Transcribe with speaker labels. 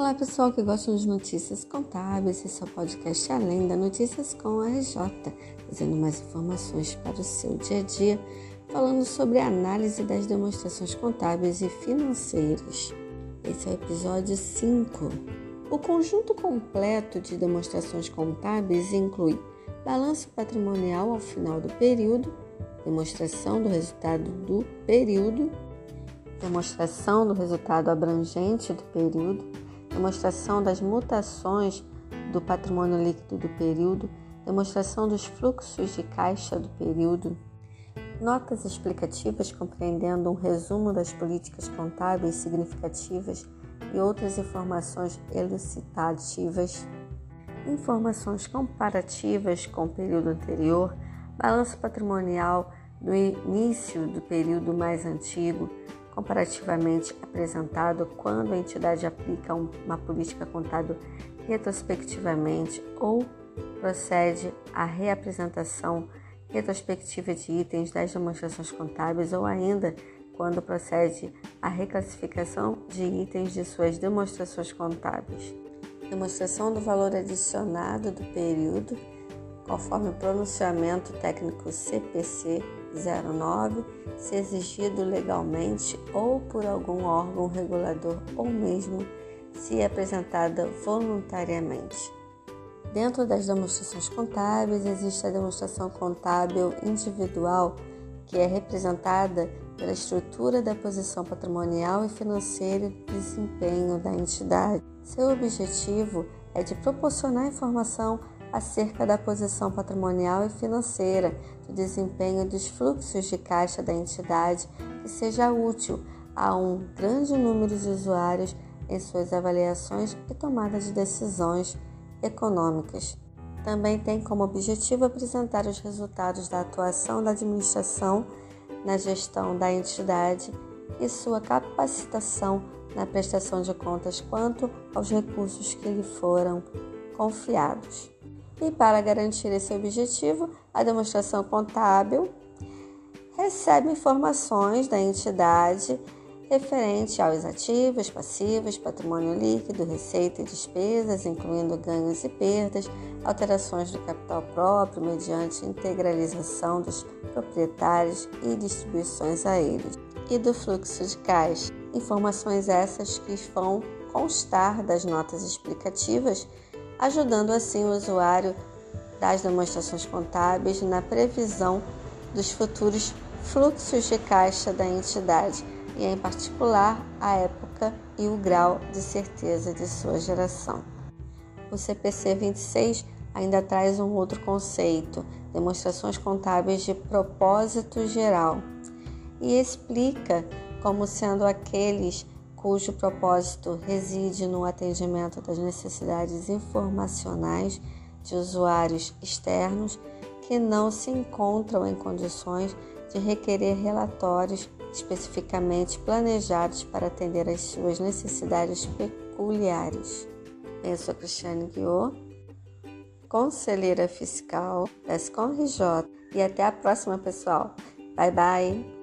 Speaker 1: Olá pessoal que gostam de notícias contábeis, esse é o podcast Além da Notícias com a RJ, trazendo mais informações para o seu dia a dia, falando sobre a análise das demonstrações contábeis e financeiras. Esse é o episódio 5. O conjunto completo de demonstrações contábeis inclui balanço patrimonial ao final do período, demonstração do resultado do período, demonstração do resultado abrangente do período, demonstração das mutações do patrimônio líquido do período, demonstração dos fluxos de caixa do período, notas explicativas compreendendo um resumo das políticas contábeis significativas e outras informações elucidativas, informações comparativas com o período anterior, balanço patrimonial do início do período mais antigo, comparativamente apresentado quando a entidade aplica uma política contábil retrospectivamente ou procede à reapresentação retrospectiva de itens das demonstrações contábeis ou ainda quando procede à reclassificação de itens de suas demonstrações contábeis. Demonstração do valor adicionado do período, conforme o pronunciamento técnico CPC 09, se exigido legalmente ou por algum órgão regulador ou mesmo se apresentada voluntariamente. Dentro das demonstrações contábeis existe a demonstração contábil individual, que é representada pela estrutura da posição patrimonial e financeira e desempenho da entidade. Seu objetivo é de proporcionar informação acerca da posição patrimonial e financeira, do desempenho dos fluxos de caixa da entidade que seja útil a um grande número de usuários em suas avaliações e tomadas de decisões econômicas. Também tem como objetivo apresentar os resultados da atuação da administração na gestão da entidade e sua capacitação na prestação de contas quanto aos recursos que lhe foram confiados. E para garantir esse objetivo, a demonstração contábil recebe informações da entidade referente aos ativos, passivos, patrimônio líquido, receita e despesas, incluindo ganhos e perdas, alterações do capital próprio mediante integralização dos proprietários e distribuições a eles, e do fluxo de caixa. Informações essas que vão constar das notas explicativas ajudando assim o usuário das demonstrações contábeis na previsão dos futuros fluxos de caixa da entidade e, em particular, a época e o grau de certeza de sua geração. O CPC 26 ainda traz um outro conceito, demonstrações contábeis de propósito geral, e explica como sendo aqueles cujo propósito reside no atendimento das necessidades informacionais de usuários externos que não se encontram em condições de requerer relatórios especificamente planejados para atender às suas necessidades peculiares. Eu sou Cristiane Guiot, conselheira fiscal da SCOM RJ e até a próxima, pessoal. Bye bye!